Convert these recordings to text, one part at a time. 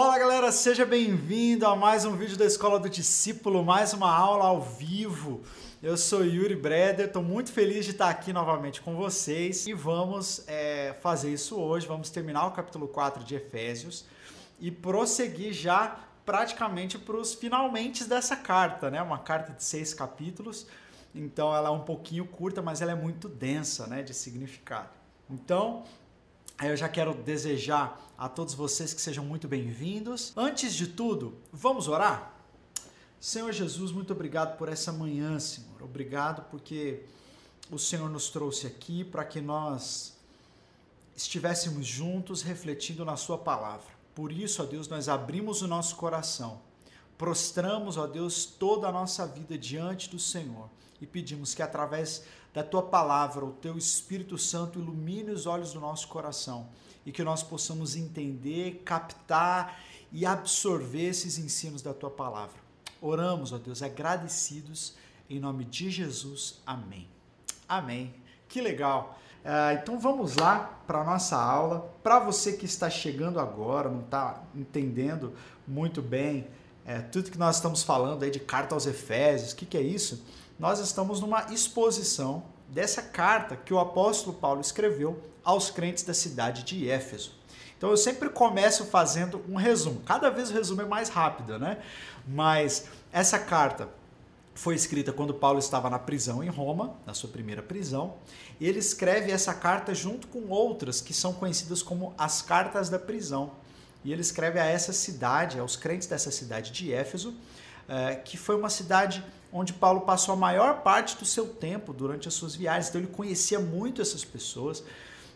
Fala galera, seja bem-vindo a mais um vídeo da Escola do Discípulo, mais uma aula ao vivo. Eu sou Yuri Breder, estou muito feliz de estar aqui novamente com vocês e vamos é, fazer isso hoje. Vamos terminar o capítulo 4 de Efésios e prosseguir já praticamente para os finalmente dessa carta, né? Uma carta de seis capítulos, então ela é um pouquinho curta, mas ela é muito densa, né, de significado. Então, eu já quero desejar a todos vocês que sejam muito bem-vindos. Antes de tudo, vamos orar? Senhor Jesus, muito obrigado por essa manhã, Senhor. Obrigado porque o Senhor nos trouxe aqui para que nós estivéssemos juntos refletindo na Sua palavra. Por isso, ó Deus, nós abrimos o nosso coração, prostramos, ó Deus, toda a nossa vida diante do Senhor e pedimos que através da tua palavra, o teu Espírito Santo ilumine os olhos do nosso coração e que nós possamos entender, captar e absorver esses ensinos da tua palavra. Oramos, ó Deus, agradecidos em nome de Jesus. Amém. Amém. Que legal. Uh, então vamos lá para a nossa aula. Para você que está chegando agora, não está entendendo muito bem é, tudo que nós estamos falando aí de carta aos Efésios, o que, que é isso? Nós estamos numa exposição dessa carta que o apóstolo Paulo escreveu aos crentes da cidade de Éfeso. Então eu sempre começo fazendo um resumo. Cada vez o resumo é mais rápido, né? Mas essa carta foi escrita quando Paulo estava na prisão em Roma, na sua primeira prisão. E ele escreve essa carta junto com outras que são conhecidas como as cartas da prisão. E ele escreve a essa cidade, aos crentes dessa cidade de Éfeso, eh, que foi uma cidade onde Paulo passou a maior parte do seu tempo durante as suas viagens. Então ele conhecia muito essas pessoas.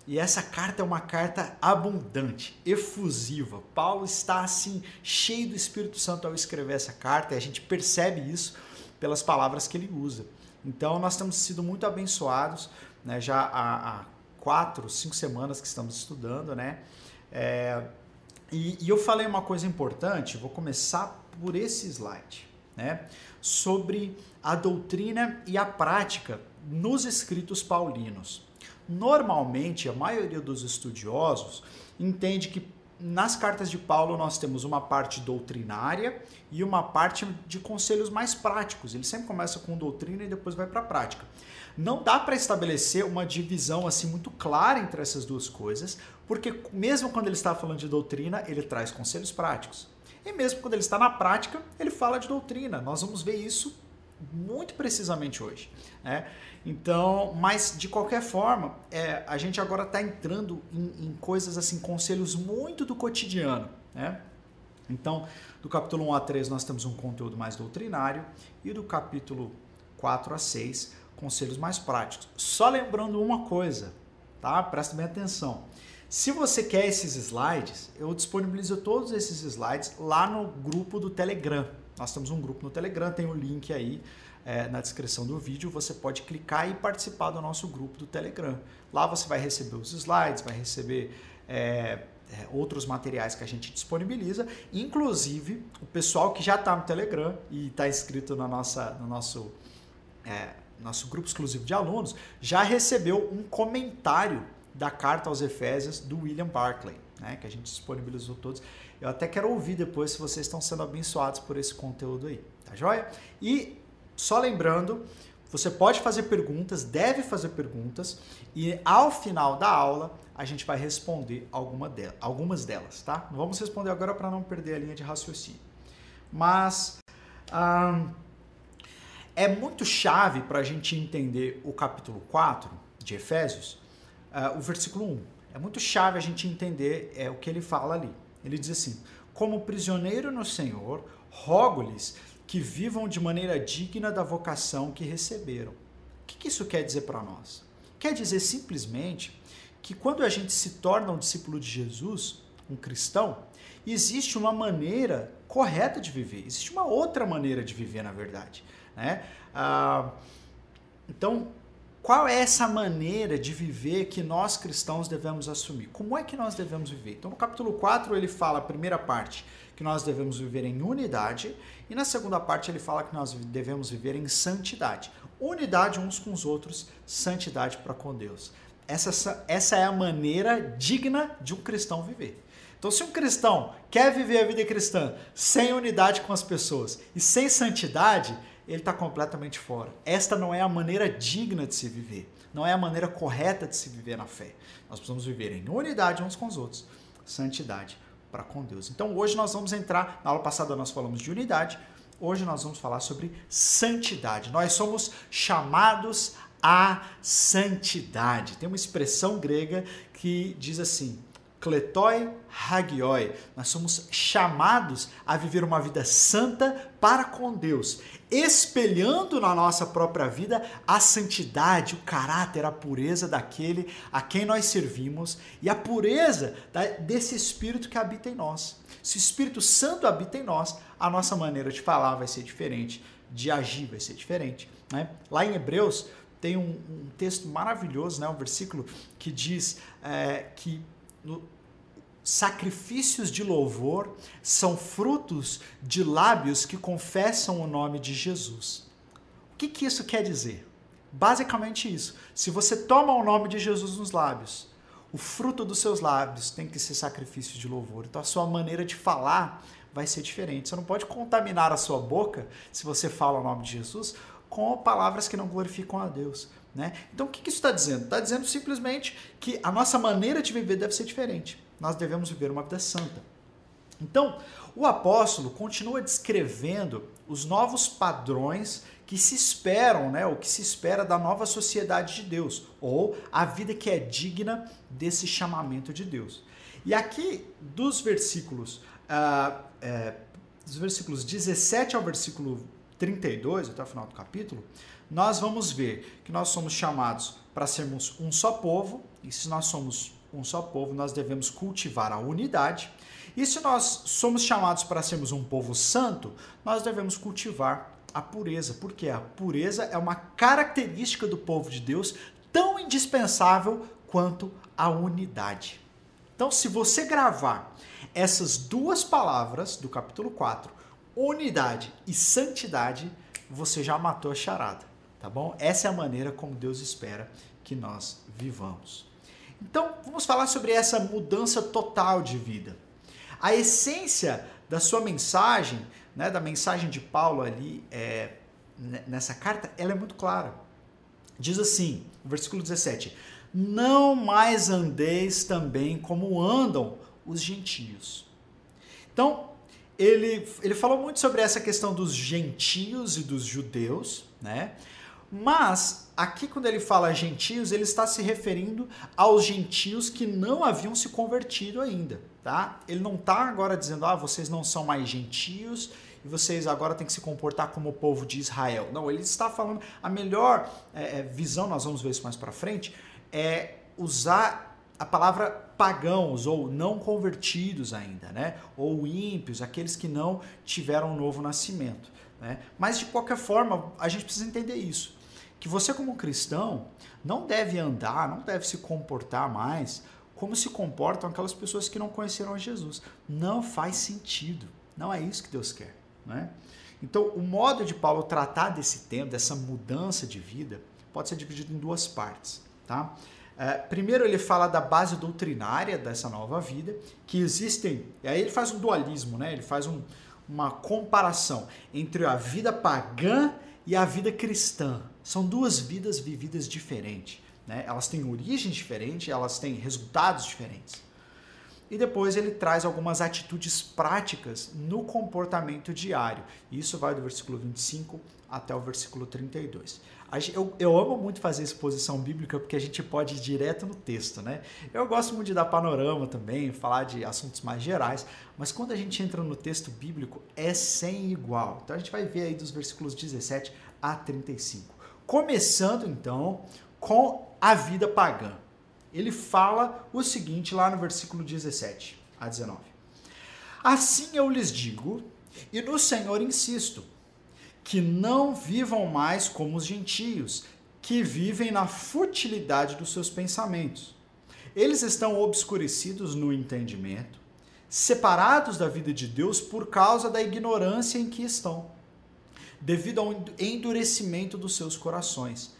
E essa carta é uma carta abundante, efusiva. Paulo está assim cheio do Espírito Santo ao escrever essa carta, e a gente percebe isso pelas palavras que ele usa. Então nós temos sido muito abençoados, né? Já há, há quatro, cinco semanas que estamos estudando, né? É, e, e eu falei uma coisa importante. Vou começar por esse slide né, sobre a doutrina e a prática nos escritos paulinos. Normalmente, a maioria dos estudiosos entende que nas cartas de Paulo nós temos uma parte doutrinária e uma parte de conselhos mais práticos. Ele sempre começa com doutrina e depois vai para a prática. Não dá para estabelecer uma divisão assim muito clara entre essas duas coisas, porque mesmo quando ele está falando de doutrina, ele traz conselhos práticos. E mesmo quando ele está na prática, ele fala de doutrina. Nós vamos ver isso muito precisamente hoje. Né? Então, mas de qualquer forma, é, a gente agora está entrando em, em, coisas assim, conselhos muito do cotidiano. Né? Então, do capítulo 1 a 3 nós temos um conteúdo mais doutrinário e do capítulo 4 a 6 conselhos mais práticos. Só lembrando uma coisa, tá? Presta bem atenção. Se você quer esses slides, eu disponibilizo todos esses slides lá no grupo do Telegram. Nós temos um grupo no Telegram, tem o um link aí é, na descrição do vídeo. Você pode clicar e participar do nosso grupo do Telegram. Lá você vai receber os slides, vai receber é, é, outros materiais que a gente disponibiliza, inclusive o pessoal que já está no Telegram e está inscrito na nossa, no nosso, é, nosso grupo exclusivo de alunos, já recebeu um comentário da carta aos Efésios do William Barclay, né, que a gente disponibilizou todos. Eu até quero ouvir depois se vocês estão sendo abençoados por esse conteúdo aí, tá joia? E só lembrando, você pode fazer perguntas, deve fazer perguntas, e ao final da aula a gente vai responder alguma delas, algumas delas, tá? Vamos responder agora para não perder a linha de raciocínio. Mas hum, é muito chave para a gente entender o capítulo 4 de Efésios, uh, o versículo 1. É muito chave a gente entender é, o que ele fala ali. Ele diz assim: Como prisioneiro no Senhor, rogo-lhes que vivam de maneira digna da vocação que receberam. O que, que isso quer dizer para nós? Quer dizer simplesmente que quando a gente se torna um discípulo de Jesus, um cristão, existe uma maneira correta de viver, existe uma outra maneira de viver, na verdade. Né? Ah, então, qual é essa maneira de viver que nós cristãos devemos assumir? Como é que nós devemos viver? Então, no capítulo 4, ele fala, a primeira parte, que nós devemos viver em unidade, e na segunda parte, ele fala que nós devemos viver em santidade. Unidade uns com os outros, santidade para com Deus. Essa, essa é a maneira digna de um cristão viver. Então, se um cristão quer viver a vida cristã sem unidade com as pessoas e sem santidade, ele está completamente fora. Esta não é a maneira digna de se viver, não é a maneira correta de se viver na fé. Nós precisamos viver em unidade uns com os outros, santidade para com Deus. Então, hoje nós vamos entrar, na aula passada nós falamos de unidade, hoje nós vamos falar sobre santidade. Nós somos chamados à santidade. Tem uma expressão grega que diz assim: kletoi hagioi. Nós somos chamados a viver uma vida santa para com Deus, espelhando na nossa própria vida a santidade, o caráter, a pureza daquele a quem nós servimos e a pureza desse Espírito que habita em nós. Se o Espírito Santo habita em nós, a nossa maneira de falar vai ser diferente, de agir vai ser diferente. Né? Lá em Hebreus, tem um, um texto maravilhoso, né? um versículo que diz é, que no, sacrifícios de louvor são frutos de lábios que confessam o nome de Jesus. O que, que isso quer dizer? Basicamente isso. Se você toma o nome de Jesus nos lábios, o fruto dos seus lábios tem que ser sacrifício de louvor. Então a sua maneira de falar vai ser diferente. Você não pode contaminar a sua boca, se você fala o nome de Jesus, com palavras que não glorificam a Deus. Né? Então, o que isso está dizendo? Está dizendo simplesmente que a nossa maneira de viver deve ser diferente. Nós devemos viver uma vida santa. Então, o apóstolo continua descrevendo os novos padrões que se esperam, né, o que se espera da nova sociedade de Deus, ou a vida que é digna desse chamamento de Deus. E aqui, dos versículos, uh, é, dos versículos 17 ao versículo 32, até o final do capítulo, nós vamos ver que nós somos chamados para sermos um só povo, e se nós somos um só povo, nós devemos cultivar a unidade. E se nós somos chamados para sermos um povo santo, nós devemos cultivar a pureza, porque a pureza é uma característica do povo de Deus tão indispensável quanto a unidade. Então, se você gravar essas duas palavras do capítulo 4, unidade e santidade, você já matou a charada, tá bom? Essa é a maneira como Deus espera que nós vivamos. Então, vamos falar sobre essa mudança total de vida. A essência da sua mensagem, né, da mensagem de Paulo ali é, nessa carta, ela é muito clara. Diz assim, versículo 17: Não mais andeis também como andam os gentios. Então, ele, ele falou muito sobre essa questão dos gentios e dos judeus, né? Mas aqui quando ele fala gentios, ele está se referindo aos gentios que não haviam se convertido ainda, tá? Ele não está agora dizendo, ah, vocês não são mais gentios e vocês agora têm que se comportar como o povo de Israel. Não, ele está falando a melhor é, é visão, nós vamos ver isso mais para frente, é usar a palavra pagãos ou não convertidos ainda, né? Ou ímpios, aqueles que não tiveram um novo nascimento. Né? Mas de qualquer forma, a gente precisa entender isso. Que você, como cristão, não deve andar, não deve se comportar mais como se comportam aquelas pessoas que não conheceram Jesus. Não faz sentido. Não é isso que Deus quer. Né? Então, o modo de Paulo tratar desse tema, dessa mudança de vida, pode ser dividido em duas partes. Tá? É, primeiro, ele fala da base doutrinária dessa nova vida, que existem. E aí ele faz um dualismo, né? ele faz um, uma comparação entre a vida pagã e a vida cristã. São duas vidas vividas diferentes. Né? Elas têm origem diferente, elas têm resultados diferentes. E depois ele traz algumas atitudes práticas no comportamento diário. Isso vai do versículo 25 até o versículo 32. Eu, eu amo muito fazer exposição bíblica porque a gente pode ir direto no texto, né? Eu gosto muito de dar panorama também, falar de assuntos mais gerais, mas quando a gente entra no texto bíblico é sem igual. Então a gente vai ver aí dos versículos 17 a 35. Começando então com a vida pagã ele fala o seguinte lá no versículo 17 a 19. Assim eu lhes digo, e no Senhor insisto, que não vivam mais como os gentios, que vivem na futilidade dos seus pensamentos. Eles estão obscurecidos no entendimento, separados da vida de Deus por causa da ignorância em que estão, devido ao endurecimento dos seus corações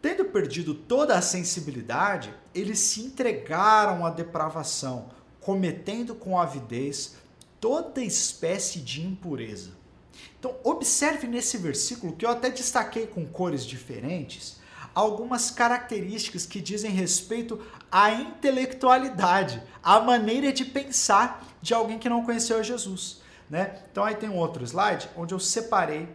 Tendo perdido toda a sensibilidade, eles se entregaram à depravação, cometendo com avidez toda espécie de impureza. Então, observe nesse versículo que eu até destaquei com cores diferentes algumas características que dizem respeito à intelectualidade, à maneira de pensar de alguém que não conheceu Jesus. Né? Então, aí tem um outro slide onde eu separei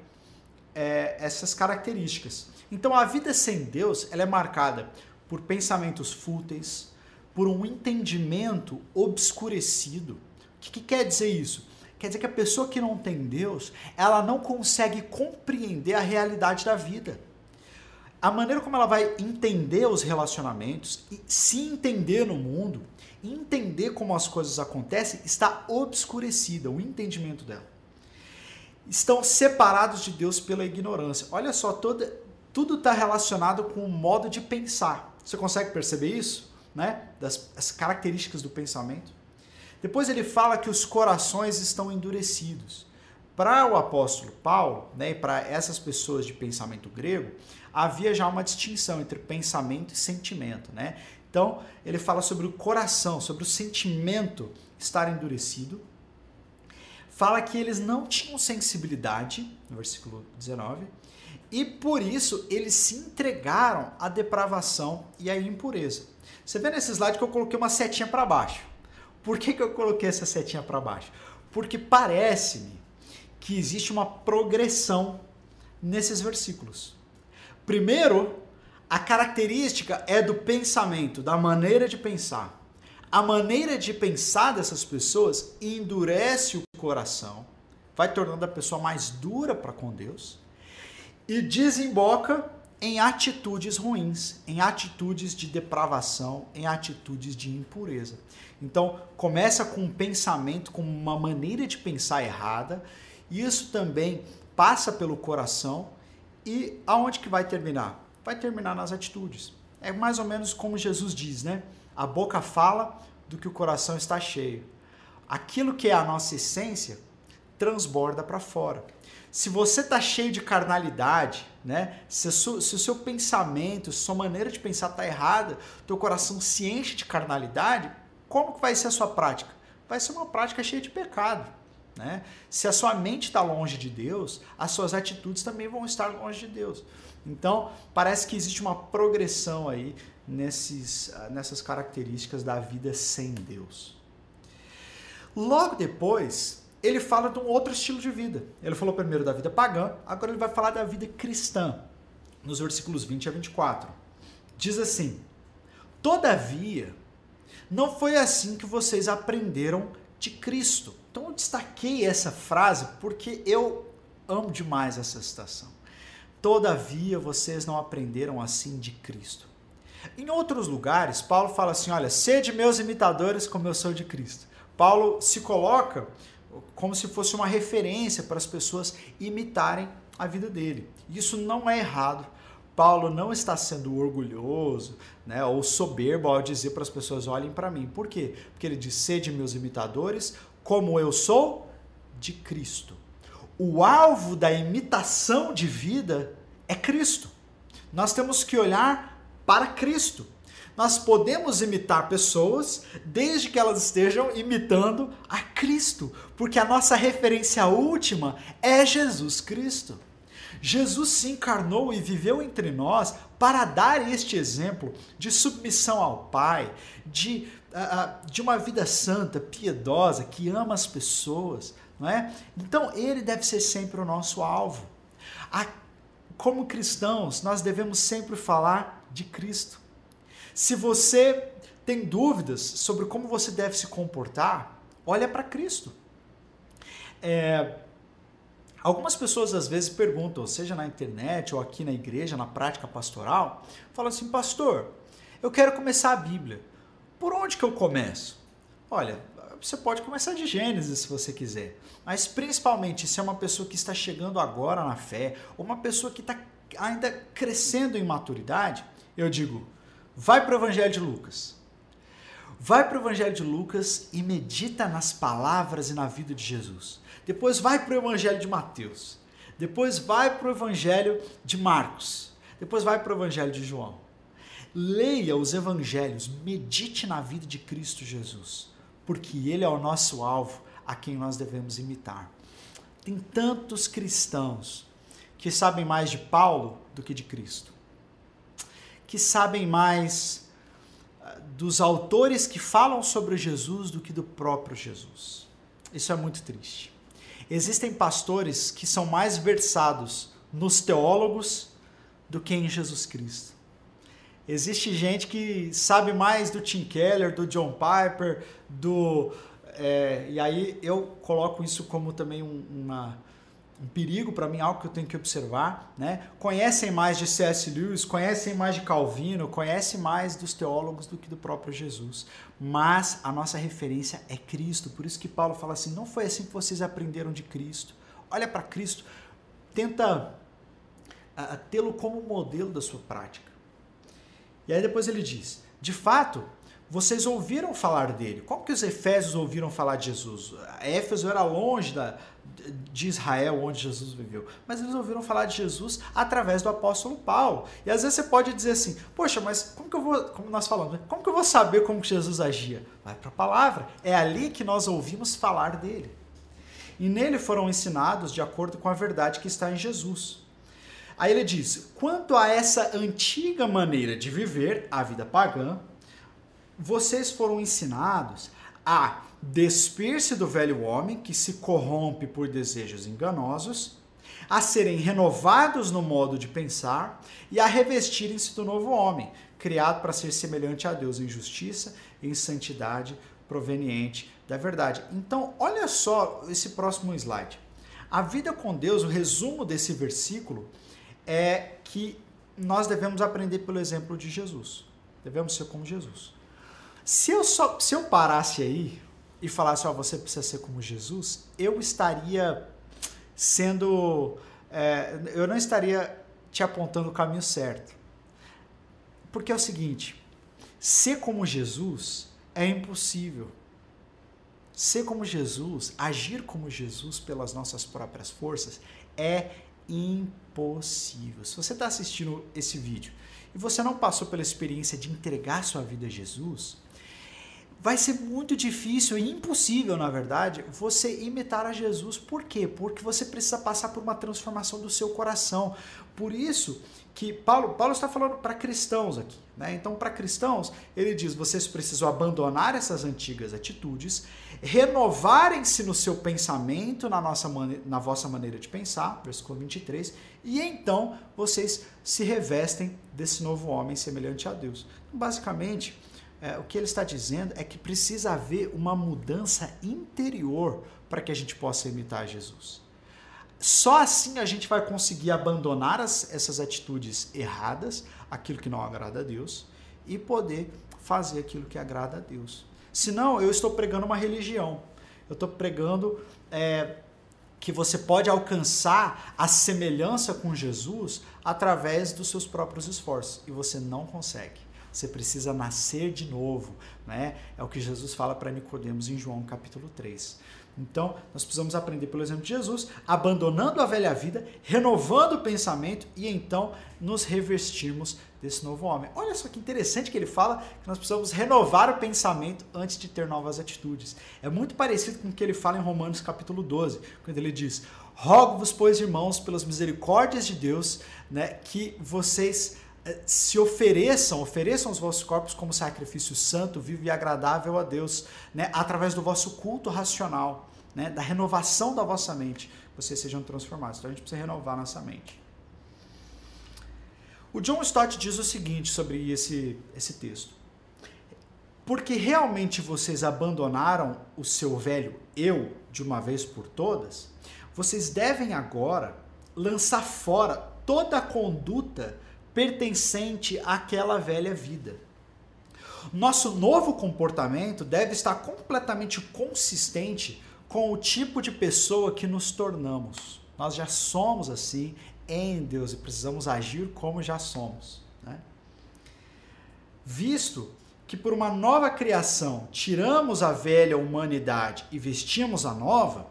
é, essas características. Então, a vida sem Deus ela é marcada por pensamentos fúteis, por um entendimento obscurecido. O que, que quer dizer isso? Quer dizer que a pessoa que não tem Deus, ela não consegue compreender a realidade da vida. A maneira como ela vai entender os relacionamentos e se entender no mundo, entender como as coisas acontecem, está obscurecida, o entendimento dela. Estão separados de Deus pela ignorância. Olha só, toda, tudo está relacionado com o modo de pensar. Você consegue perceber isso? Né? Das as características do pensamento. Depois ele fala que os corações estão endurecidos. Para o apóstolo Paulo, né, e para essas pessoas de pensamento grego, havia já uma distinção entre pensamento e sentimento. Né? Então, ele fala sobre o coração, sobre o sentimento estar endurecido. Fala que eles não tinham sensibilidade, no versículo 19, e por isso eles se entregaram à depravação e à impureza. Você vê nesse slide que eu coloquei uma setinha para baixo. Por que, que eu coloquei essa setinha para baixo? Porque parece-me que existe uma progressão nesses versículos. Primeiro, a característica é do pensamento, da maneira de pensar. A maneira de pensar dessas pessoas endurece o coração, vai tornando a pessoa mais dura para com Deus e desemboca em atitudes ruins, em atitudes de depravação, em atitudes de impureza. Então, começa com um pensamento, com uma maneira de pensar errada, e isso também passa pelo coração e aonde que vai terminar? Vai terminar nas atitudes. É mais ou menos como Jesus diz, né? A boca fala do que o coração está cheio. Aquilo que é a nossa essência transborda para fora. Se você está cheio de carnalidade, né? Se, se, o seu pensamento, sua maneira de pensar está errada, teu coração se enche de carnalidade, como que vai ser a sua prática? Vai ser uma prática cheia de pecado. Né? Se a sua mente está longe de Deus, as suas atitudes também vão estar longe de Deus. Então, parece que existe uma progressão aí nesses, nessas características da vida sem Deus. Logo depois, ele fala de um outro estilo de vida. Ele falou primeiro da vida pagã, agora ele vai falar da vida cristã, nos versículos 20 a 24. Diz assim: Todavia, não foi assim que vocês aprenderam de Cristo. Então eu destaquei essa frase porque eu amo demais essa citação. Todavia, vocês não aprenderam assim de Cristo. Em outros lugares, Paulo fala assim: olha, sede meus imitadores como eu sou de Cristo. Paulo se coloca como se fosse uma referência para as pessoas imitarem a vida dele. Isso não é errado. Paulo não está sendo orgulhoso né, ou soberbo ao dizer para as pessoas: olhem para mim. Por quê? Porque ele diz: sede meus imitadores, como eu sou de Cristo. O alvo da imitação de vida é Cristo. Nós temos que olhar para Cristo. Nós podemos imitar pessoas desde que elas estejam imitando a Cristo, porque a nossa referência última é Jesus Cristo. Jesus se encarnou e viveu entre nós para dar este exemplo de submissão ao Pai, de, de uma vida santa, piedosa, que ama as pessoas, não é? Então ele deve ser sempre o nosso alvo. Como cristãos, nós devemos sempre falar de Cristo. Se você tem dúvidas sobre como você deve se comportar, olha para Cristo. É, algumas pessoas às vezes perguntam, seja na internet ou aqui na igreja, na prática pastoral, falam assim, pastor, eu quero começar a Bíblia. Por onde que eu começo? Olha, você pode começar de Gênesis se você quiser, mas principalmente se é uma pessoa que está chegando agora na fé, ou uma pessoa que está ainda crescendo em maturidade, eu digo, Vai para o Evangelho de Lucas. Vai para o Evangelho de Lucas e medita nas palavras e na vida de Jesus. Depois vai para o Evangelho de Mateus. Depois vai para o Evangelho de Marcos. Depois vai para o Evangelho de João. Leia os evangelhos, medite na vida de Cristo Jesus. porque ele é o nosso alvo a quem nós devemos imitar. Tem tantos cristãos que sabem mais de Paulo do que de Cristo, que sabem mais ah, dos autores que falam sobre Jesus do que do próprio Jesus. Isso é muito triste. Existem pastores que são mais versados nos teólogos do que em Jesus Cristo. Existe gente que sabe mais do Tim Keller, do John Piper, do. É, e aí eu coloco isso como também um, uma um perigo para mim, algo que eu tenho que observar, né? Conhecem mais de C.S. Lewis, conhecem mais de Calvino, conhecem mais dos teólogos do que do próprio Jesus. Mas a nossa referência é Cristo. Por isso que Paulo fala assim: não foi assim que vocês aprenderam de Cristo. Olha para Cristo, tenta tê-lo como modelo da sua prática. E aí depois ele diz: de fato, vocês ouviram falar dele. Como que os Efésios ouviram falar de Jesus? Éfeso era longe da, de Israel, onde Jesus viveu. Mas eles ouviram falar de Jesus através do apóstolo Paulo. E às vezes você pode dizer assim: Poxa, mas como que eu vou, como nós falamos, né? como que eu vou saber como que Jesus agia? Vai para a palavra. É ali que nós ouvimos falar dele. E nele foram ensinados de acordo com a verdade que está em Jesus. Aí ele diz: quanto a essa antiga maneira de viver, a vida pagã, vocês foram ensinados a despir-se do velho homem que se corrompe por desejos enganosos, a serem renovados no modo de pensar e a revestirem-se do novo homem, criado para ser semelhante a Deus em justiça e em santidade proveniente da verdade. Então, olha só esse próximo slide. A vida com Deus, o resumo desse versículo é que nós devemos aprender pelo exemplo de Jesus. Devemos ser como Jesus. Se eu só se eu parasse aí e falasse, ó, oh, você precisa ser como Jesus, eu estaria sendo. É, eu não estaria te apontando o caminho certo. Porque é o seguinte: ser como Jesus é impossível. Ser como Jesus, agir como Jesus pelas nossas próprias forças é impossível. Se você está assistindo esse vídeo e você não passou pela experiência de entregar sua vida a Jesus, vai ser muito difícil e impossível, na verdade, você imitar a Jesus. Por quê? Porque você precisa passar por uma transformação do seu coração. Por isso que Paulo, Paulo está falando para cristãos aqui. Né? Então, para cristãos, ele diz: vocês precisam abandonar essas antigas atitudes, renovarem-se no seu pensamento, na, nossa na vossa maneira de pensar, versículo 23, e então vocês se revestem desse novo homem semelhante a Deus. Basicamente, é, o que ele está dizendo é que precisa haver uma mudança interior para que a gente possa imitar Jesus. Só assim a gente vai conseguir abandonar as, essas atitudes erradas, aquilo que não agrada a Deus, e poder fazer aquilo que agrada a Deus. Senão, eu estou pregando uma religião. Eu estou pregando é, que você pode alcançar a semelhança com Jesus através dos seus próprios esforços. E você não consegue. Você precisa nascer de novo, né? É o que Jesus fala para Nicodemos em João capítulo 3. Então, nós precisamos aprender pelo exemplo de Jesus, abandonando a velha vida, renovando o pensamento e então nos revestirmos desse novo homem. Olha só que interessante que ele fala que nós precisamos renovar o pensamento antes de ter novas atitudes. É muito parecido com o que ele fala em Romanos capítulo 12, quando ele diz: Rogo-vos, pois, irmãos, pelas misericórdias de Deus, né, que vocês se ofereçam, ofereçam os vossos corpos como sacrifício santo, vivo e agradável a Deus, né, através do vosso culto racional, né, da renovação da vossa mente, vocês sejam transformados. Então a gente precisa renovar nossa mente. O John Stott diz o seguinte sobre esse, esse texto. Porque realmente vocês abandonaram o seu velho eu de uma vez por todas, vocês devem agora lançar fora toda a conduta pertencente àquela velha vida. Nosso novo comportamento deve estar completamente consistente com o tipo de pessoa que nos tornamos. Nós já somos assim em Deus e precisamos agir como já somos. Né? Visto que por uma nova criação tiramos a velha humanidade e vestimos a nova,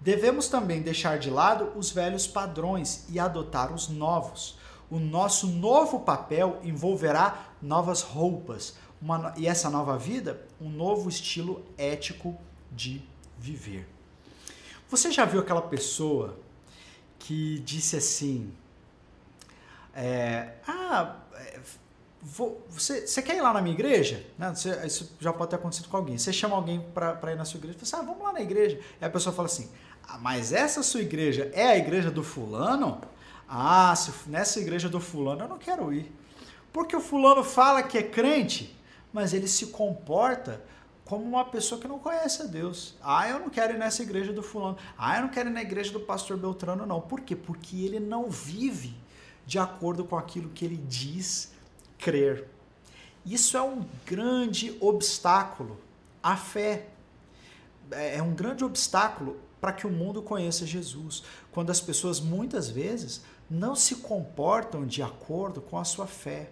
devemos também deixar de lado os velhos padrões e adotar os novos o nosso novo papel envolverá novas roupas, uma, e essa nova vida, um novo estilo ético de viver. Você já viu aquela pessoa que disse assim: é, Ah, é, vou, você, você quer ir lá na minha igreja? Né? Você, isso já pode ter acontecido com alguém. Você chama alguém para ir na sua igreja e fala assim: Ah, vamos lá na igreja. Aí a pessoa fala assim: ah, Mas essa sua igreja é a igreja do fulano? Ah, se nessa igreja do fulano eu não quero ir. Porque o fulano fala que é crente, mas ele se comporta como uma pessoa que não conhece a Deus. Ah, eu não quero ir nessa igreja do fulano. Ah, eu não quero ir na igreja do pastor Beltrano, não. Por quê? Porque ele não vive de acordo com aquilo que ele diz crer. Isso é um grande obstáculo à fé. É, é um grande obstáculo para que o mundo conheça Jesus. Quando as pessoas muitas vezes não se comportam de acordo com a sua fé.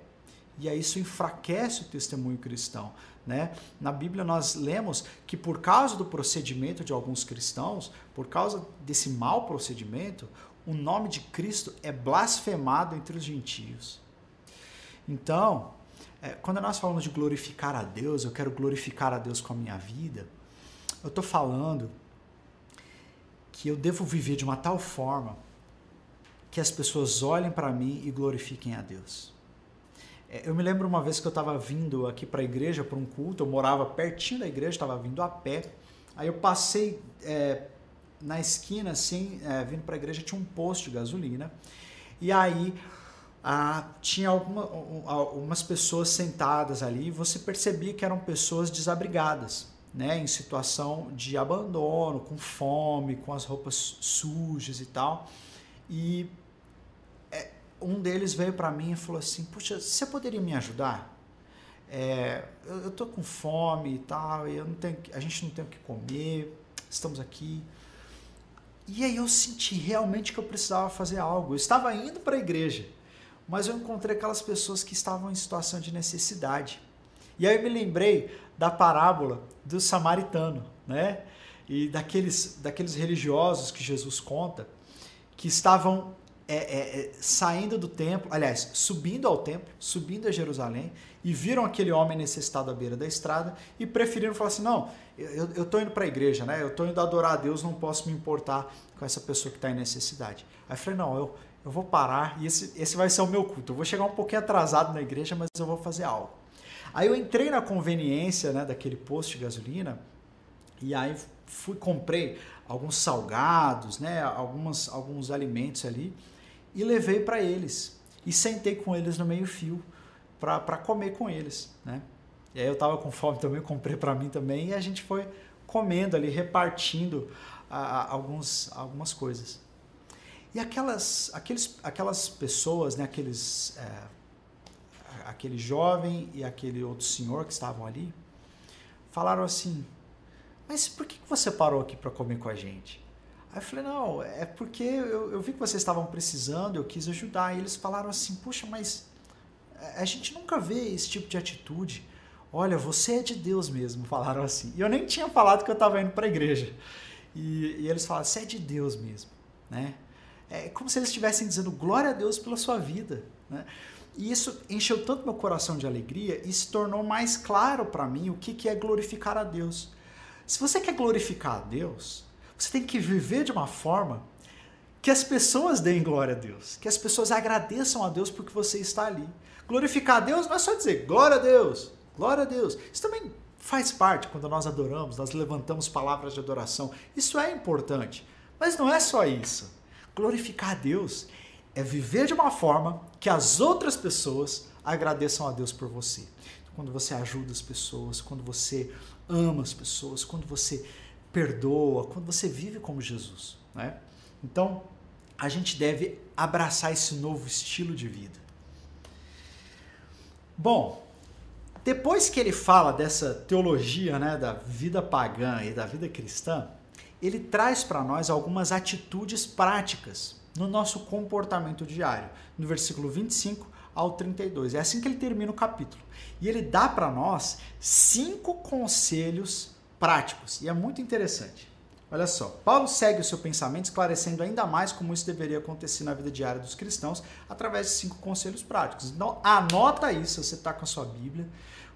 E aí isso enfraquece o testemunho cristão. Né? Na Bíblia nós lemos que por causa do procedimento de alguns cristãos, por causa desse mau procedimento, o nome de Cristo é blasfemado entre os gentios. Então, é, quando nós falamos de glorificar a Deus, eu quero glorificar a Deus com a minha vida, eu estou falando que eu devo viver de uma tal forma que as pessoas olhem para mim e glorifiquem a Deus. É, eu me lembro uma vez que eu estava vindo aqui para a igreja, para um culto, eu morava pertinho da igreja, estava vindo a pé. Aí eu passei é, na esquina, assim, é, vindo para a igreja, tinha um posto de gasolina. E aí tinha alguma, algumas pessoas sentadas ali e você percebia que eram pessoas desabrigadas, né, em situação de abandono, com fome, com as roupas sujas e tal. E um deles veio para mim e falou assim: Puxa, você poderia me ajudar? É, eu, eu tô com fome e tal, eu não tenho, a gente não tem o que comer, estamos aqui. E aí eu senti realmente que eu precisava fazer algo. Eu estava indo para a igreja, mas eu encontrei aquelas pessoas que estavam em situação de necessidade. E aí eu me lembrei da parábola do samaritano, né? E daqueles, daqueles religiosos que Jesus conta, que estavam é, é, é, saindo do templo, aliás, subindo ao templo, subindo a Jerusalém, e viram aquele homem necessitado à beira da estrada e preferiram falar assim: não, eu, tô indo para a igreja, né? Eu tô indo adorar a Deus, não posso me importar com essa pessoa que está em necessidade. Aí eu falei: não, eu, eu vou parar e esse, esse vai ser o meu culto. Eu vou chegar um pouquinho atrasado na igreja, mas eu vou fazer algo. Aí eu entrei na conveniência né, daquele posto de gasolina e aí fui comprei alguns salgados, né, algumas, alguns alimentos ali e levei para eles. E sentei com eles no meio-fio para comer com eles. Né? E aí eu estava com fome também, comprei para mim também e a gente foi comendo ali, repartindo alguns, algumas coisas. E aquelas, aqueles, aquelas pessoas, né, aqueles, é, aquele jovem e aquele outro senhor que estavam ali, falaram assim: Mas por que você parou aqui para comer com a gente? Aí eu falei, não, é porque eu, eu vi que vocês estavam precisando, eu quis ajudar. E eles falaram assim, puxa, mas a gente nunca vê esse tipo de atitude. Olha, você é de Deus mesmo, falaram assim. E eu nem tinha falado que eu estava indo para a igreja. E, e, eles falaram, você é de Deus mesmo, né? É como se eles estivessem dizendo glória a Deus pela sua vida, né? E isso encheu tanto meu coração de alegria e se tornou mais claro para mim o que, que é glorificar a Deus. Se você quer glorificar a Deus, você tem que viver de uma forma que as pessoas deem glória a Deus, que as pessoas agradeçam a Deus porque você está ali. Glorificar a Deus não é só dizer glória a Deus, glória a Deus. Isso também faz parte quando nós adoramos, nós levantamos palavras de adoração. Isso é importante, mas não é só isso. Glorificar a Deus é viver de uma forma que as outras pessoas agradeçam a Deus por você. Quando você ajuda as pessoas, quando você ama as pessoas, quando você perdoa, quando você vive como Jesus. Né? Então, a gente deve abraçar esse novo estilo de vida. Bom, depois que ele fala dessa teologia né, da vida pagã e da vida cristã, ele traz para nós algumas atitudes práticas no nosso comportamento diário, no versículo 25 ao 32. É assim que ele termina o capítulo. E ele dá para nós cinco conselhos práticos. E é muito interessante. Olha só, Paulo segue o seu pensamento esclarecendo ainda mais como isso deveria acontecer na vida diária dos cristãos através de cinco conselhos práticos. Então, anota isso, você está com a sua Bíblia,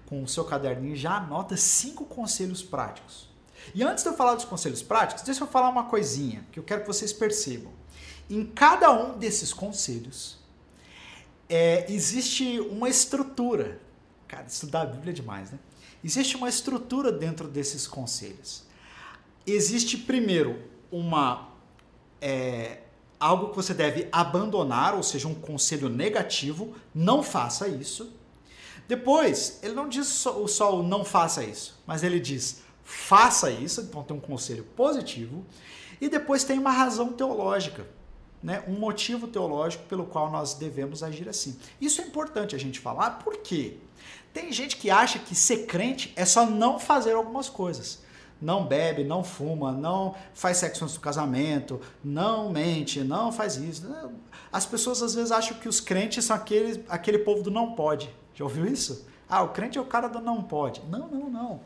com o seu caderninho, já anota cinco conselhos práticos. E antes de eu falar dos conselhos práticos, deixa eu falar uma coisinha que eu quero que vocês percebam. Em cada um desses conselhos, é, existe uma estrutura. Cara, estudar a Bíblia é demais, né? Existe uma estrutura dentro desses conselhos. Existe, primeiro, uma. É, algo que você deve abandonar, ou seja, um conselho negativo, não faça isso. Depois, ele não diz só, só o não faça isso, mas ele diz faça isso, então tem um conselho positivo. E depois tem uma razão teológica, né? um motivo teológico pelo qual nós devemos agir assim. Isso é importante a gente falar, por quê? Tem gente que acha que ser crente é só não fazer algumas coisas. Não bebe, não fuma, não faz sexo antes do casamento, não mente, não faz isso. As pessoas às vezes acham que os crentes são aquele, aquele povo do não pode. Já ouviu isso? Ah, o crente é o cara do não pode. Não, não, não.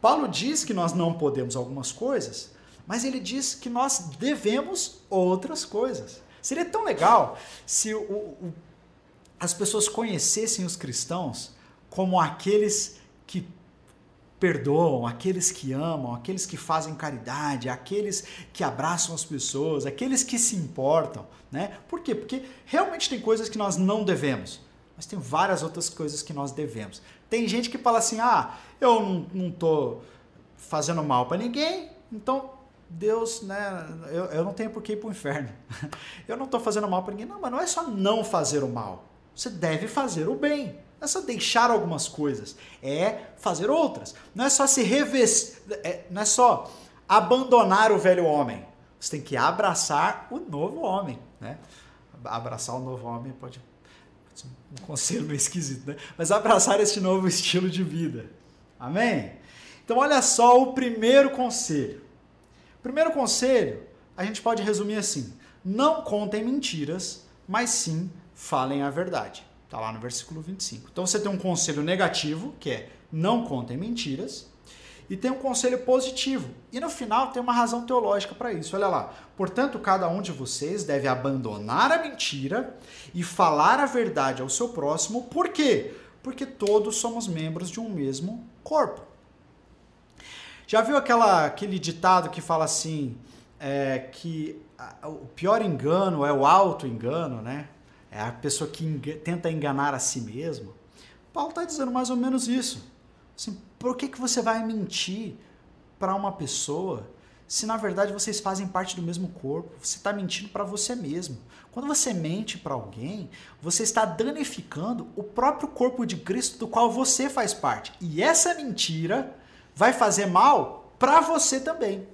Paulo diz que nós não podemos algumas coisas, mas ele diz que nós devemos outras coisas. Seria tão legal se o, o, as pessoas conhecessem os cristãos como aqueles que perdoam, aqueles que amam, aqueles que fazem caridade, aqueles que abraçam as pessoas, aqueles que se importam, né? Por quê? Porque realmente tem coisas que nós não devemos, mas tem várias outras coisas que nós devemos. Tem gente que fala assim: "Ah, eu não, não tô fazendo mal para ninguém, então Deus, né, eu, eu não tenho por que ir para o inferno. Eu não estou fazendo mal para ninguém. Não, mas não é só não fazer o mal. Você deve fazer o bem. Não é só deixar algumas coisas, é fazer outras. Não é só se revestir, é, não é só abandonar o velho homem. Você tem que abraçar o novo homem, né? Abraçar o novo homem pode um conselho meio esquisito, né? Mas abraçar este novo estilo de vida. Amém? Então olha só o primeiro conselho. Primeiro conselho, a gente pode resumir assim: não contem mentiras, mas sim falem a verdade. Está lá no versículo 25. Então você tem um conselho negativo, que é não contem mentiras, e tem um conselho positivo. E no final tem uma razão teológica para isso. Olha lá. Portanto, cada um de vocês deve abandonar a mentira e falar a verdade ao seu próximo. Por quê? Porque todos somos membros de um mesmo corpo. Já viu aquela, aquele ditado que fala assim, é, que o pior engano é o auto-engano, né? É a pessoa que tenta enganar a si mesmo. Paulo está dizendo mais ou menos isso. Assim, por que, que você vai mentir para uma pessoa se na verdade vocês fazem parte do mesmo corpo? Você está mentindo para você mesmo. Quando você mente para alguém, você está danificando o próprio corpo de Cristo do qual você faz parte. E essa mentira vai fazer mal para você também.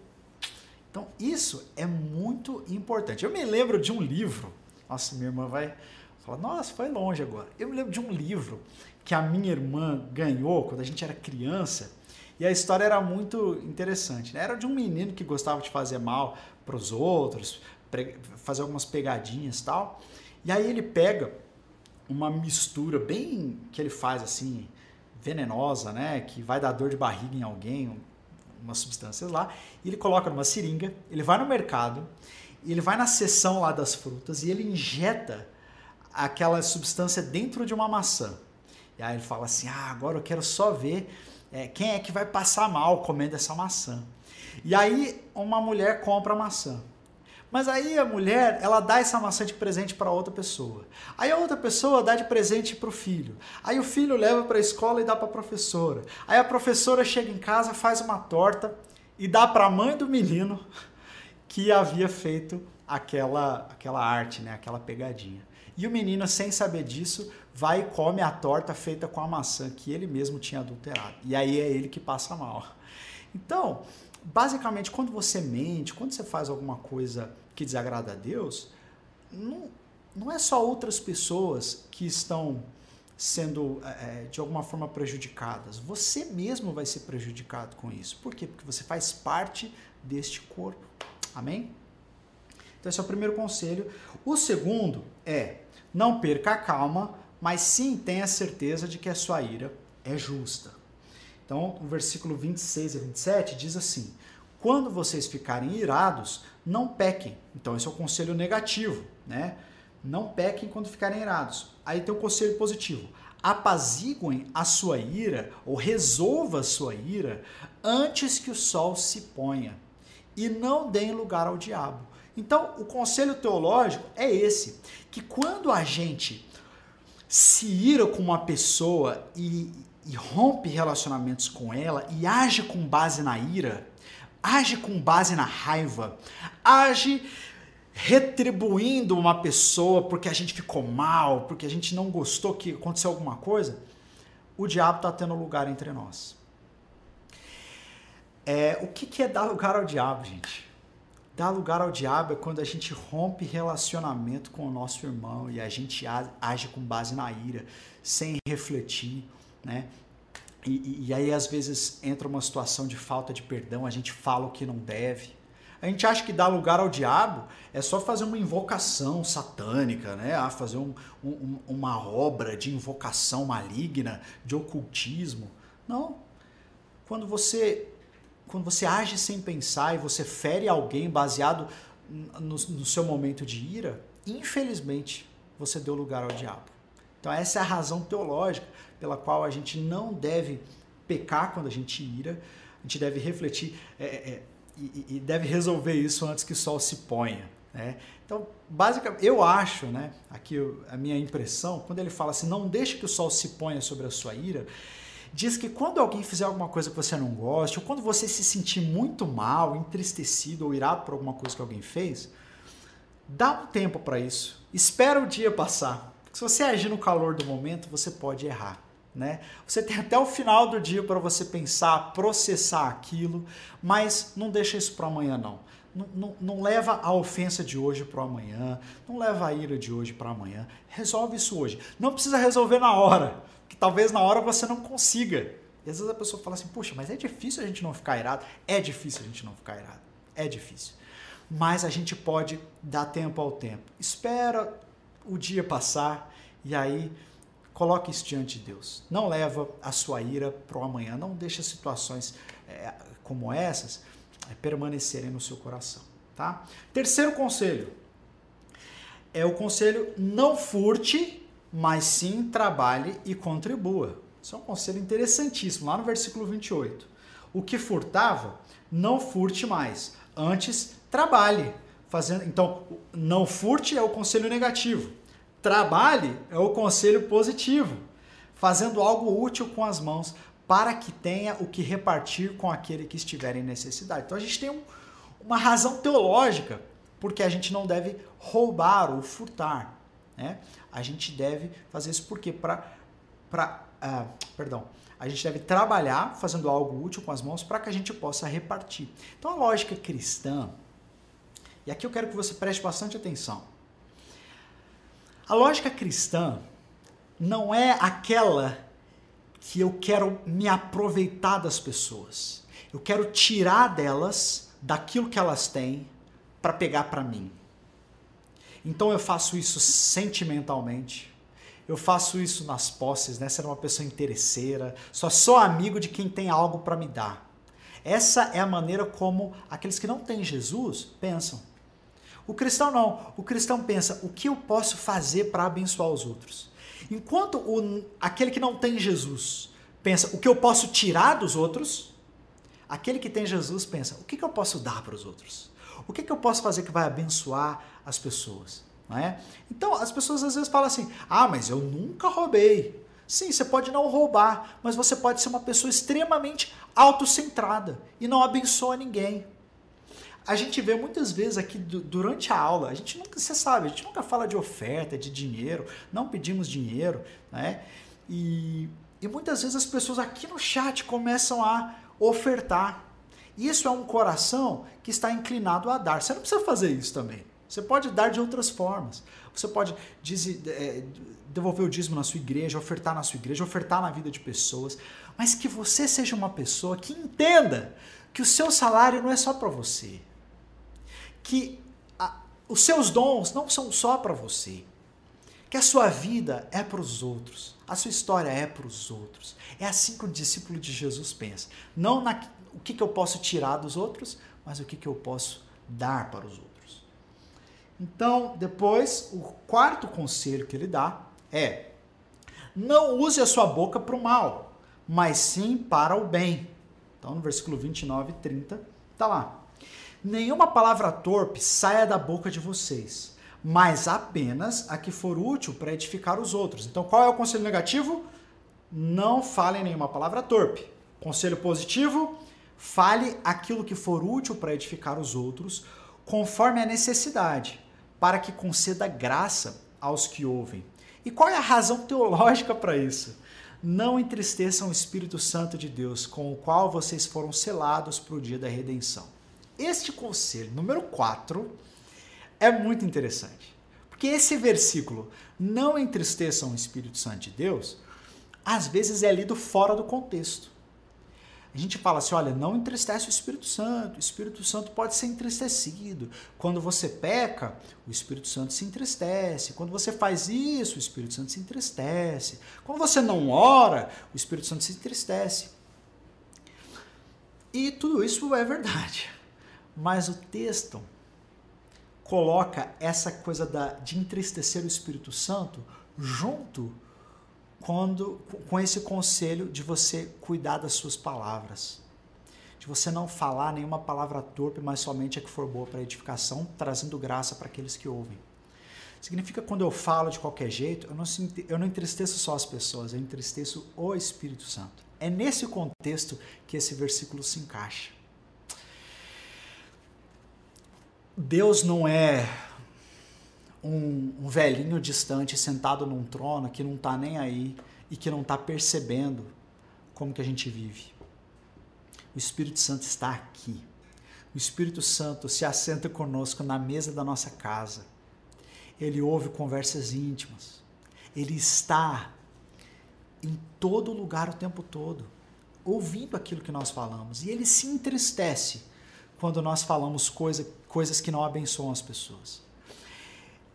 Então, isso é muito importante. Eu me lembro de um livro nossa, minha irmã vai falar, nossa, foi longe agora. Eu me lembro de um livro que a minha irmã ganhou quando a gente era criança. E a história era muito interessante. Né? Era de um menino que gostava de fazer mal para os outros, fazer algumas pegadinhas tal. E aí ele pega uma mistura bem que ele faz assim, venenosa, né? Que vai dar dor de barriga em alguém, umas substâncias lá. E ele coloca numa seringa, ele vai no mercado ele vai na seção lá das frutas e ele injeta aquela substância dentro de uma maçã. E aí ele fala assim: ah, agora eu quero só ver é, quem é que vai passar mal comendo essa maçã. E aí uma mulher compra a maçã. Mas aí a mulher, ela dá essa maçã de presente para outra pessoa. Aí a outra pessoa dá de presente para o filho. Aí o filho leva para a escola e dá para a professora. Aí a professora chega em casa, faz uma torta e dá para a mãe do menino que havia feito aquela, aquela arte, né? aquela pegadinha. E o menino, sem saber disso, vai e come a torta feita com a maçã que ele mesmo tinha adulterado. E aí é ele que passa mal. Então, basicamente, quando você mente, quando você faz alguma coisa que desagrada a Deus, não, não é só outras pessoas que estão sendo é, de alguma forma prejudicadas. Você mesmo vai ser prejudicado com isso. Por quê? Porque você faz parte deste corpo. Amém? Então, esse é o primeiro conselho. O segundo é: não perca a calma, mas sim tenha certeza de que a sua ira é justa. Então, o versículo 26 e 27 diz assim: Quando vocês ficarem irados, não pequem. Então, esse é o conselho negativo, né? Não pequem quando ficarem irados. Aí tem o conselho positivo: apaziguem a sua ira ou resolva a sua ira antes que o sol se ponha e não deem lugar ao diabo. Então, o conselho teológico é esse, que quando a gente se ira com uma pessoa e, e rompe relacionamentos com ela e age com base na ira, age com base na raiva, age retribuindo uma pessoa porque a gente ficou mal, porque a gente não gostou que aconteceu alguma coisa, o diabo está tendo lugar entre nós. É, o que, que é dar lugar ao diabo, gente? Dar lugar ao diabo é quando a gente rompe relacionamento com o nosso irmão e a gente age com base na ira, sem refletir, né? E, e, aí, às vezes, entra uma situação de falta de perdão, a gente fala o que não deve. A gente acha que dar lugar ao diabo é só fazer uma invocação satânica, né? Ah, fazer um, um, uma obra de invocação maligna, de ocultismo. Não. Quando você, quando você age sem pensar e você fere alguém baseado no, no seu momento de ira, infelizmente você deu lugar ao diabo. Então, essa é a razão teológica pela qual a gente não deve pecar quando a gente ira, a gente deve refletir é, é, é, e, e, deve resolver isso antes que o sol se ponha. Né? Então, basicamente, eu acho, né, aqui a minha impressão, quando ele fala assim, não deixe que o sol se ponha sobre a sua ira, diz que quando alguém fizer alguma coisa que você não goste, ou quando você se sentir muito mal, entristecido ou irado por alguma coisa que alguém fez, dá um tempo para isso. Espera o dia passar. Se você agir no calor do momento, você pode errar. Né? Você tem até o final do dia para você pensar, processar aquilo, mas não deixa isso para amanhã não. Não, não. não, leva a ofensa de hoje para amanhã, não leva a ira de hoje para amanhã. Resolve isso hoje. Não precisa resolver na hora, que talvez na hora você não consiga. E às vezes a pessoa fala assim: puxa, mas é difícil a gente não ficar irado. É difícil a gente não ficar irado. É difícil. Mas a gente pode dar tempo ao tempo. Espera o dia passar e aí Coloque isso diante de Deus. Não leva a sua ira para o amanhã. Não deixe situações é, como essas é, permanecerem no seu coração. Tá? Terceiro conselho é o conselho não furte, mas sim trabalhe e contribua. Isso é um conselho interessantíssimo, lá no versículo 28. O que furtava, não furte mais. Antes, trabalhe. Fazendo, então, não furte é o conselho negativo. Trabalhe é o conselho positivo, fazendo algo útil com as mãos para que tenha o que repartir com aquele que estiver em necessidade. Então a gente tem um, uma razão teológica porque a gente não deve roubar ou furtar. Né? A gente deve fazer isso porque para uh, perdão, a gente deve trabalhar fazendo algo útil com as mãos para que a gente possa repartir. Então a lógica cristã, e aqui eu quero que você preste bastante atenção. A lógica cristã não é aquela que eu quero me aproveitar das pessoas. Eu quero tirar delas daquilo que elas têm para pegar para mim. Então eu faço isso sentimentalmente. Eu faço isso nas posses, né? Ser uma pessoa interesseira. Só sou amigo de quem tem algo para me dar. Essa é a maneira como aqueles que não têm Jesus pensam. O cristão não. O cristão pensa: o que eu posso fazer para abençoar os outros? Enquanto o, aquele que não tem Jesus pensa: o que eu posso tirar dos outros? Aquele que tem Jesus pensa: o que, que eu posso dar para os outros? O que, que eu posso fazer que vai abençoar as pessoas? Não é? Então, as pessoas às vezes falam assim: ah, mas eu nunca roubei. Sim, você pode não roubar, mas você pode ser uma pessoa extremamente autocentrada e não abençoa ninguém a gente vê muitas vezes aqui durante a aula, a gente nunca, você sabe, a gente nunca fala de oferta, de dinheiro, não pedimos dinheiro, né? E, e muitas vezes as pessoas aqui no chat começam a ofertar. Isso é um coração que está inclinado a dar. Você não precisa fazer isso também. Você pode dar de outras formas. Você pode é, devolver o dízimo na sua igreja, ofertar na sua igreja, ofertar na vida de pessoas, mas que você seja uma pessoa que entenda que o seu salário não é só para você que a, os seus dons não são só para você, que a sua vida é para os outros, a sua história é para os outros. É assim que o discípulo de Jesus pensa. Não na, o que, que eu posso tirar dos outros, mas o que, que eu posso dar para os outros. Então, depois, o quarto conselho que ele dá é: Não use a sua boca para o mal, mas sim para o bem. Então, no versículo 29 e 30, tá lá. Nenhuma palavra torpe saia da boca de vocês, mas apenas a que for útil para edificar os outros. Então, qual é o conselho negativo? Não fale nenhuma palavra torpe. Conselho positivo: fale aquilo que for útil para edificar os outros, conforme a necessidade, para que conceda graça aos que ouvem. E qual é a razão teológica para isso? Não entristeçam o Espírito Santo de Deus, com o qual vocês foram selados para o dia da redenção. Este conselho, número 4, é muito interessante. Porque esse versículo, não entristeçam o Espírito Santo de Deus, às vezes é lido fora do contexto. A gente fala assim: olha, não entristece o Espírito Santo, o Espírito Santo pode ser entristecido. Quando você peca, o Espírito Santo se entristece. Quando você faz isso, o Espírito Santo se entristece. Quando você não ora, o Espírito Santo se entristece. E tudo isso é verdade. Mas o texto coloca essa coisa da, de entristecer o Espírito Santo junto quando, com esse conselho de você cuidar das suas palavras. De você não falar nenhuma palavra torpe, mas somente a que for boa para edificação, trazendo graça para aqueles que ouvem. Significa quando eu falo de qualquer jeito, eu não, eu não entristeço só as pessoas, eu entristeço o Espírito Santo. É nesse contexto que esse versículo se encaixa. Deus não é um, um velhinho distante sentado num trono que não está nem aí e que não está percebendo como que a gente vive. O Espírito Santo está aqui. O Espírito Santo se assenta conosco na mesa da nossa casa. Ele ouve conversas íntimas. Ele está em todo lugar o tempo todo, ouvindo aquilo que nós falamos. E ele se entristece quando nós falamos coisa, coisas que não abençoam as pessoas.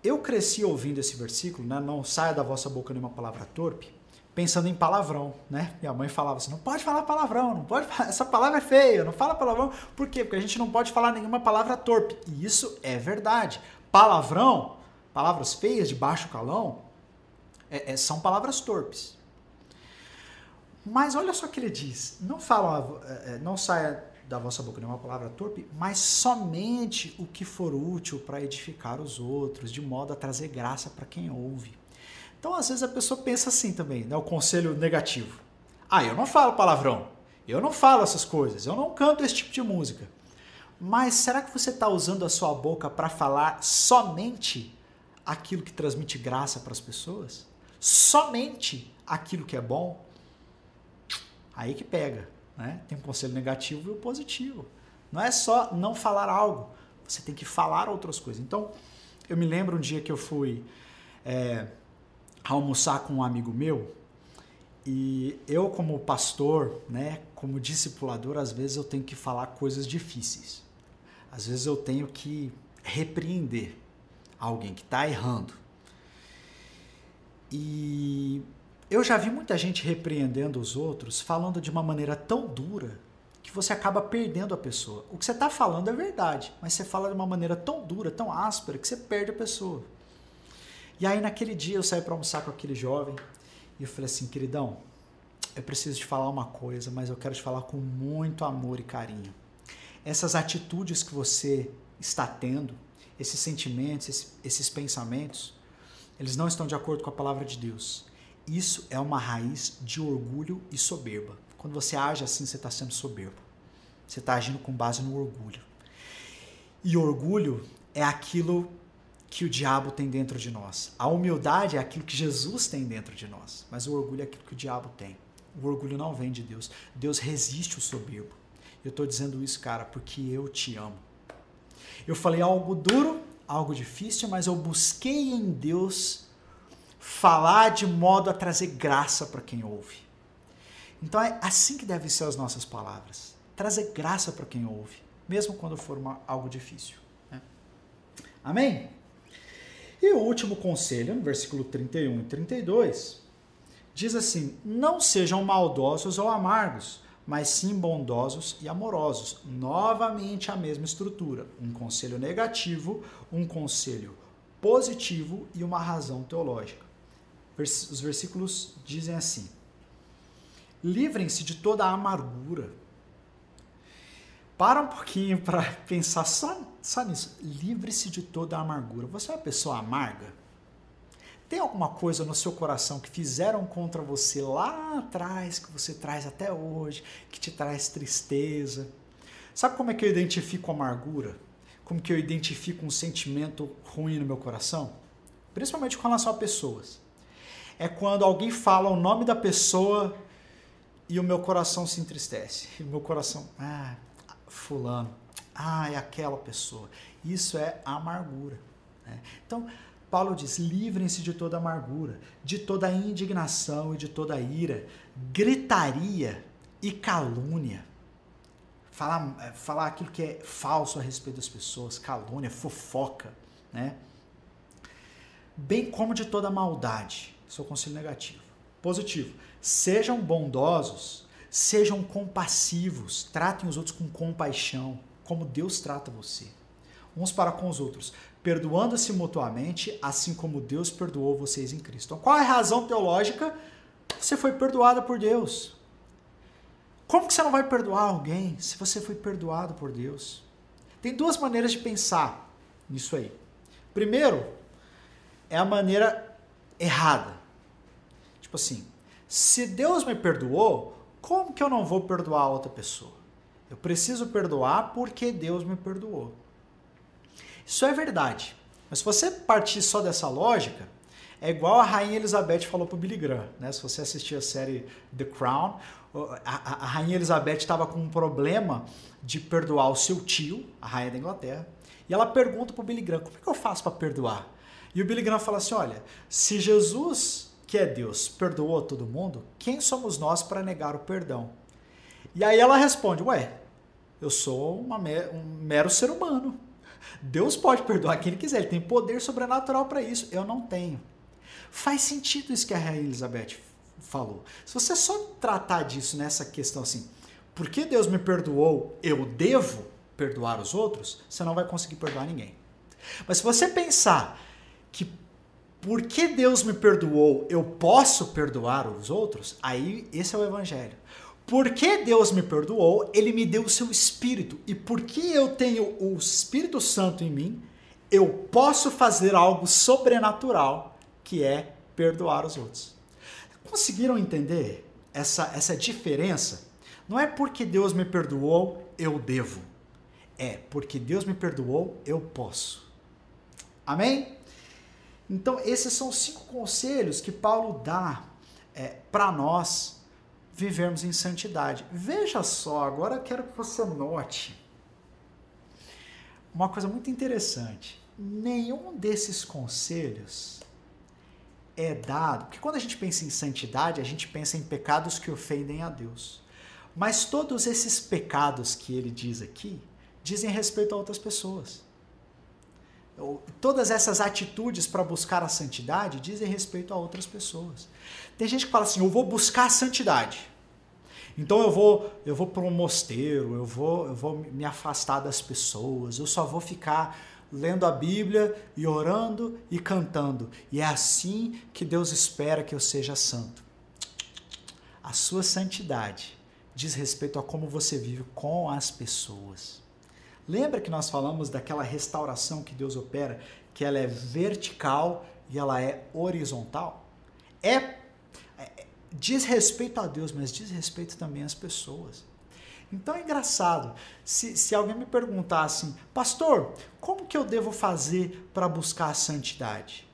Eu cresci ouvindo esse versículo, né? não saia da vossa boca nenhuma palavra torpe, pensando em palavrão, né? Minha mãe falava assim, não pode falar palavrão, não pode falar, essa palavra é feia, não fala palavrão. Por quê? Porque a gente não pode falar nenhuma palavra torpe. E isso é verdade. Palavrão, palavras feias de baixo calão, é, é, são palavras torpes. Mas olha só o que ele diz, não fala, é, é, não saia da vossa boca nenhuma palavra torpe, mas somente o que for útil para edificar os outros, de modo a trazer graça para quem ouve. Então, às vezes a pessoa pensa assim também, né? O conselho negativo. Ah, eu não falo palavrão, eu não falo essas coisas, eu não canto esse tipo de música. Mas será que você está usando a sua boca para falar somente aquilo que transmite graça para as pessoas? Somente aquilo que é bom? Aí que pega. Né? Tem um conselho negativo e o positivo. Não é só não falar algo, você tem que falar outras coisas. Então, eu me lembro um dia que eu fui é, almoçar com um amigo meu e eu, como pastor, né, como discipulador, às vezes eu tenho que falar coisas difíceis. Às vezes eu tenho que repreender alguém que está errando. E eu já vi muita gente repreendendo os outros, falando de uma maneira tão dura que você acaba perdendo a pessoa. O que você está falando é verdade, mas você fala de uma maneira tão dura, tão áspera, que você perde a pessoa. E aí, naquele dia, eu saí para almoçar com aquele jovem e eu falei assim: queridão, eu preciso te falar uma coisa, mas eu quero te falar com muito amor e carinho. Essas atitudes que você está tendo, esses sentimentos, esses, esses pensamentos, eles não estão de acordo com a palavra de Deus. Isso é uma raiz de orgulho e soberba. Quando você age assim, você está sendo soberbo. Você está agindo com base no orgulho. E orgulho é aquilo que o diabo tem dentro de nós. A humildade é aquilo que Jesus tem dentro de nós. Mas o orgulho é aquilo que o diabo tem. O orgulho não vem de Deus. Deus resiste o soberbo. Eu estou dizendo isso, cara, porque eu te amo. Eu falei algo duro, algo difícil, mas eu busquei em Deus falar de modo a trazer graça para quem ouve. Então é assim que devem ser as nossas palavras. Trazer graça para quem ouve, mesmo quando for uma, algo difícil. Né? Amém? E o último conselho, no versículo 31 e 32, diz assim: Não sejam maldosos ou amargos, mas sim bondosos e amorosos. Novamente a mesma estrutura: um conselho negativo, um conselho positivo e uma razão teológica. Os versículos dizem assim: Livrem-se de toda a amargura. Para um pouquinho para pensar só, só nisso. Livre-se de toda a amargura. Você é uma pessoa amarga? Tem alguma coisa no seu coração que fizeram contra você lá atrás, que você traz até hoje, que te traz tristeza? Sabe como é que eu identifico amargura? Como que eu identifico um sentimento ruim no meu coração? Principalmente com relação a pessoas. É quando alguém fala o nome da pessoa e o meu coração se entristece. E o meu coração, ah, fulano, ah, é aquela pessoa. Isso é amargura. Né? Então, Paulo diz: livrem-se de toda amargura, de toda indignação e de toda ira, gritaria e calúnia. Falar, é, falar aquilo que é falso a respeito das pessoas, calúnia, fofoca, né? Bem como de toda maldade. O conselho negativo. Positivo Sejam bondosos, sejam compassivos, tratem os outros com compaixão, como Deus trata você. Uns para com os outros, perdoando-se mutuamente, assim como Deus perdoou vocês em Cristo. Então, qual é a razão teológica? Você foi perdoado por Deus. Como que você não vai perdoar alguém se você foi perdoado por Deus? Tem duas maneiras de pensar nisso aí. Primeiro, é a maneira errada. Tipo assim, se Deus me perdoou, como que eu não vou perdoar outra pessoa? Eu preciso perdoar porque Deus me perdoou. Isso é verdade. Mas se você partir só dessa lógica, é igual a Rainha Elizabeth falou para o Billy Graham. Né? Se você assistir a série The Crown, a, a Rainha Elizabeth estava com um problema de perdoar o seu tio, a Rainha da Inglaterra, e ela pergunta para o Billy Graham, como é que eu faço para perdoar? E o Billy Graham fala assim, olha, se Jesus que é Deus, perdoou todo mundo, quem somos nós para negar o perdão? E aí ela responde: Ué, eu sou um mero ser humano. Deus pode perdoar quem ele quiser, ele tem poder sobrenatural para isso. Eu não tenho. Faz sentido isso que a Rainha Elizabeth falou. Se você só tratar disso nessa questão assim, porque Deus me perdoou, eu devo perdoar os outros, você não vai conseguir perdoar ninguém. Mas se você pensar que porque Deus me perdoou, eu posso perdoar os outros? Aí esse é o evangelho. Porque Deus me perdoou, ele me deu o seu espírito. E porque eu tenho o Espírito Santo em mim, eu posso fazer algo sobrenatural, que é perdoar os outros. Conseguiram entender essa, essa diferença? Não é porque Deus me perdoou, eu devo. É porque Deus me perdoou, eu posso. Amém? Então, esses são cinco conselhos que Paulo dá é, para nós vivermos em santidade. Veja só, agora eu quero que você note uma coisa muito interessante. Nenhum desses conselhos é dado, porque quando a gente pensa em santidade, a gente pensa em pecados que ofendem a Deus. Mas todos esses pecados que ele diz aqui dizem respeito a outras pessoas todas essas atitudes para buscar a santidade dizem respeito a outras pessoas. Tem gente que fala assim: eu vou buscar a santidade. Então eu vou, eu vou para um mosteiro, eu vou, eu vou me afastar das pessoas, eu só vou ficar lendo a Bíblia e orando e cantando. E é assim que Deus espera que eu seja santo. A sua santidade diz respeito a como você vive com as pessoas. Lembra que nós falamos daquela restauração que Deus opera, que ela é vertical e ela é horizontal? É, é diz respeito a Deus, mas diz respeito também às pessoas. Então é engraçado. Se, se alguém me perguntar assim, pastor, como que eu devo fazer para buscar a santidade?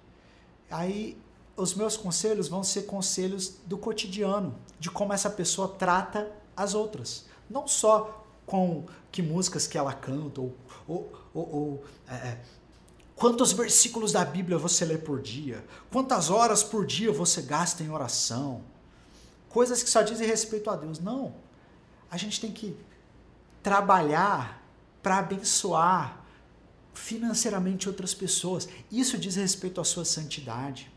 Aí os meus conselhos vão ser conselhos do cotidiano, de como essa pessoa trata as outras. Não só com que músicas que ela canta, ou, ou, ou, ou é, é, quantos versículos da Bíblia você lê por dia, quantas horas por dia você gasta em oração, coisas que só dizem respeito a Deus. Não. A gente tem que trabalhar para abençoar financeiramente outras pessoas. Isso diz respeito à sua santidade.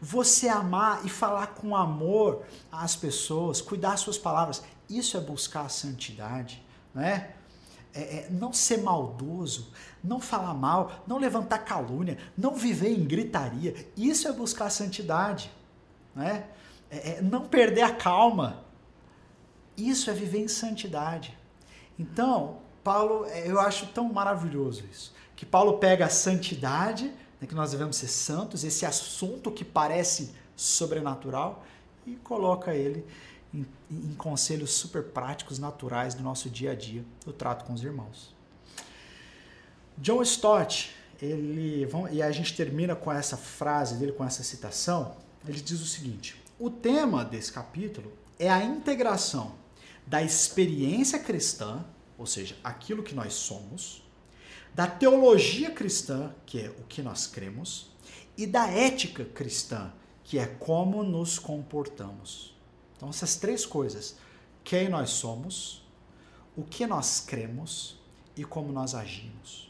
Você amar e falar com amor às pessoas, cuidar suas palavras, isso é buscar a santidade né? É, é, não ser maldoso, não falar mal, não levantar calúnia, não viver em gritaria. Isso é buscar santidade. né? É, é não perder a calma. Isso é viver em santidade. Então, Paulo, é, eu acho tão maravilhoso isso, que Paulo pega a santidade, né, que nós devemos ser santos, esse assunto que parece sobrenatural, e coloca ele em, em conselhos super práticos, naturais do nosso dia a dia, do trato com os irmãos. John Stott, ele, e a gente termina com essa frase dele, com essa citação, ele diz o seguinte: o tema desse capítulo é a integração da experiência cristã, ou seja, aquilo que nós somos, da teologia cristã, que é o que nós cremos, e da ética cristã, que é como nos comportamos. Então, essas três coisas: quem nós somos, o que nós cremos e como nós agimos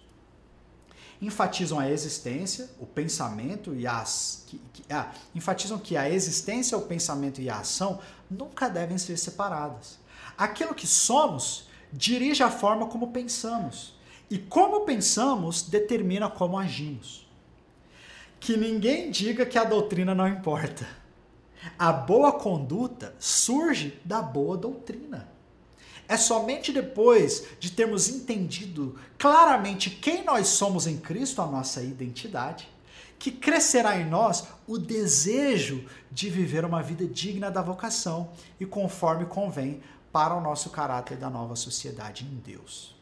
enfatizam a existência, o pensamento e as. Que, que, ah, enfatizam que a existência, o pensamento e a ação nunca devem ser separadas. Aquilo que somos dirige a forma como pensamos. E como pensamos determina como agimos. Que ninguém diga que a doutrina não importa. A boa conduta surge da boa doutrina. É somente depois de termos entendido claramente quem nós somos em Cristo, a nossa identidade, que crescerá em nós o desejo de viver uma vida digna da vocação e conforme convém para o nosso caráter da nova sociedade em Deus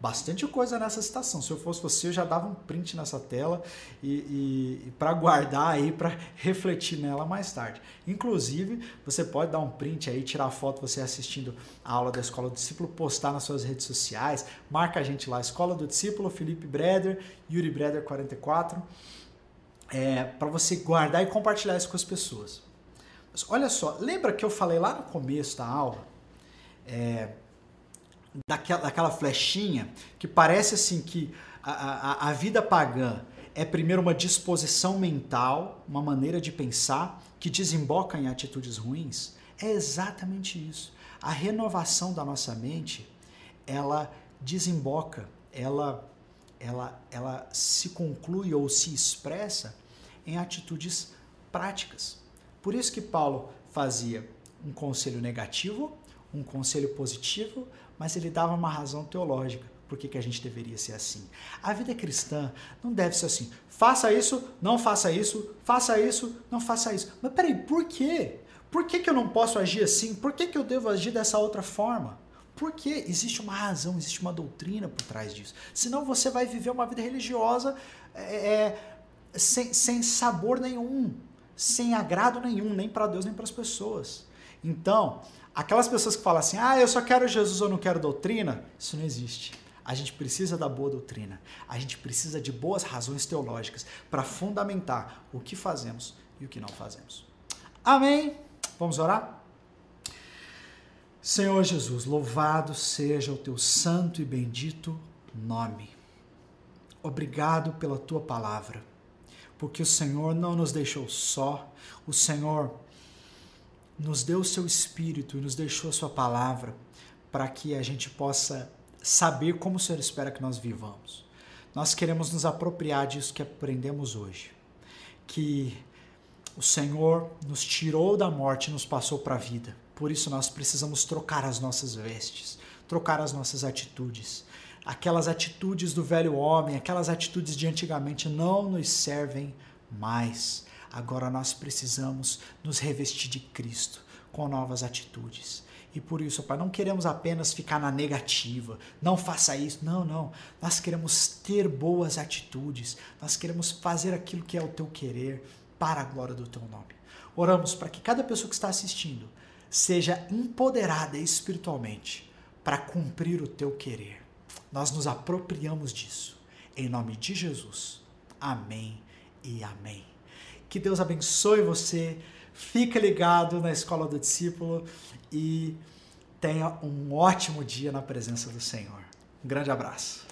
bastante coisa nessa citação. Se eu fosse você, eu já dava um print nessa tela e, e, para guardar aí, para refletir nela mais tarde. Inclusive, você pode dar um print aí, tirar foto você assistindo a aula da Escola do Discípulo, postar nas suas redes sociais, marca a gente lá, Escola do Discípulo, Felipe Breder, Yuri Breder 44, é, para você guardar e compartilhar isso com as pessoas. Mas olha só, lembra que eu falei lá no começo da aula? É, daquela, daquela flechinha que parece assim que a, a, a vida pagã é primeiro uma disposição mental, uma maneira de pensar que desemboca em atitudes ruins, é exatamente isso. A renovação da nossa mente, ela desemboca, ela ela ela se conclui ou se expressa em atitudes práticas. Por isso que Paulo fazia um conselho negativo, um conselho positivo, mas ele dava uma razão teológica por que, que a gente deveria ser assim. A vida cristã não deve ser assim. Faça isso, não faça isso, faça isso, não faça isso. Mas peraí, por quê? Por que, que eu não posso agir assim? Por que, que eu devo agir dessa outra forma? Porque existe uma razão, existe uma doutrina por trás disso. Senão você vai viver uma vida religiosa é, é sem, sem sabor nenhum, sem agrado nenhum, nem para Deus nem para as pessoas. Então, Aquelas pessoas que falam assim, ah, eu só quero Jesus ou não quero doutrina, isso não existe. A gente precisa da boa doutrina. A gente precisa de boas razões teológicas para fundamentar o que fazemos e o que não fazemos. Amém? Vamos orar? Senhor Jesus, louvado seja o teu santo e bendito nome. Obrigado pela tua palavra, porque o Senhor não nos deixou só, o Senhor nos deu o seu espírito e nos deixou a sua palavra para que a gente possa saber como o Senhor espera que nós vivamos. Nós queremos nos apropriar disso que aprendemos hoje. Que o Senhor nos tirou da morte e nos passou para a vida. Por isso nós precisamos trocar as nossas vestes, trocar as nossas atitudes. Aquelas atitudes do velho homem, aquelas atitudes de antigamente não nos servem mais. Agora nós precisamos nos revestir de Cristo com novas atitudes. E por isso, Pai, não queremos apenas ficar na negativa, não faça isso. Não, não. Nós queremos ter boas atitudes, nós queremos fazer aquilo que é o teu querer para a glória do teu nome. Oramos para que cada pessoa que está assistindo seja empoderada espiritualmente para cumprir o teu querer. Nós nos apropriamos disso. Em nome de Jesus. Amém e amém. Que Deus abençoe você. Fica ligado na Escola do Discípulo e tenha um ótimo dia na presença do Senhor. Um grande abraço.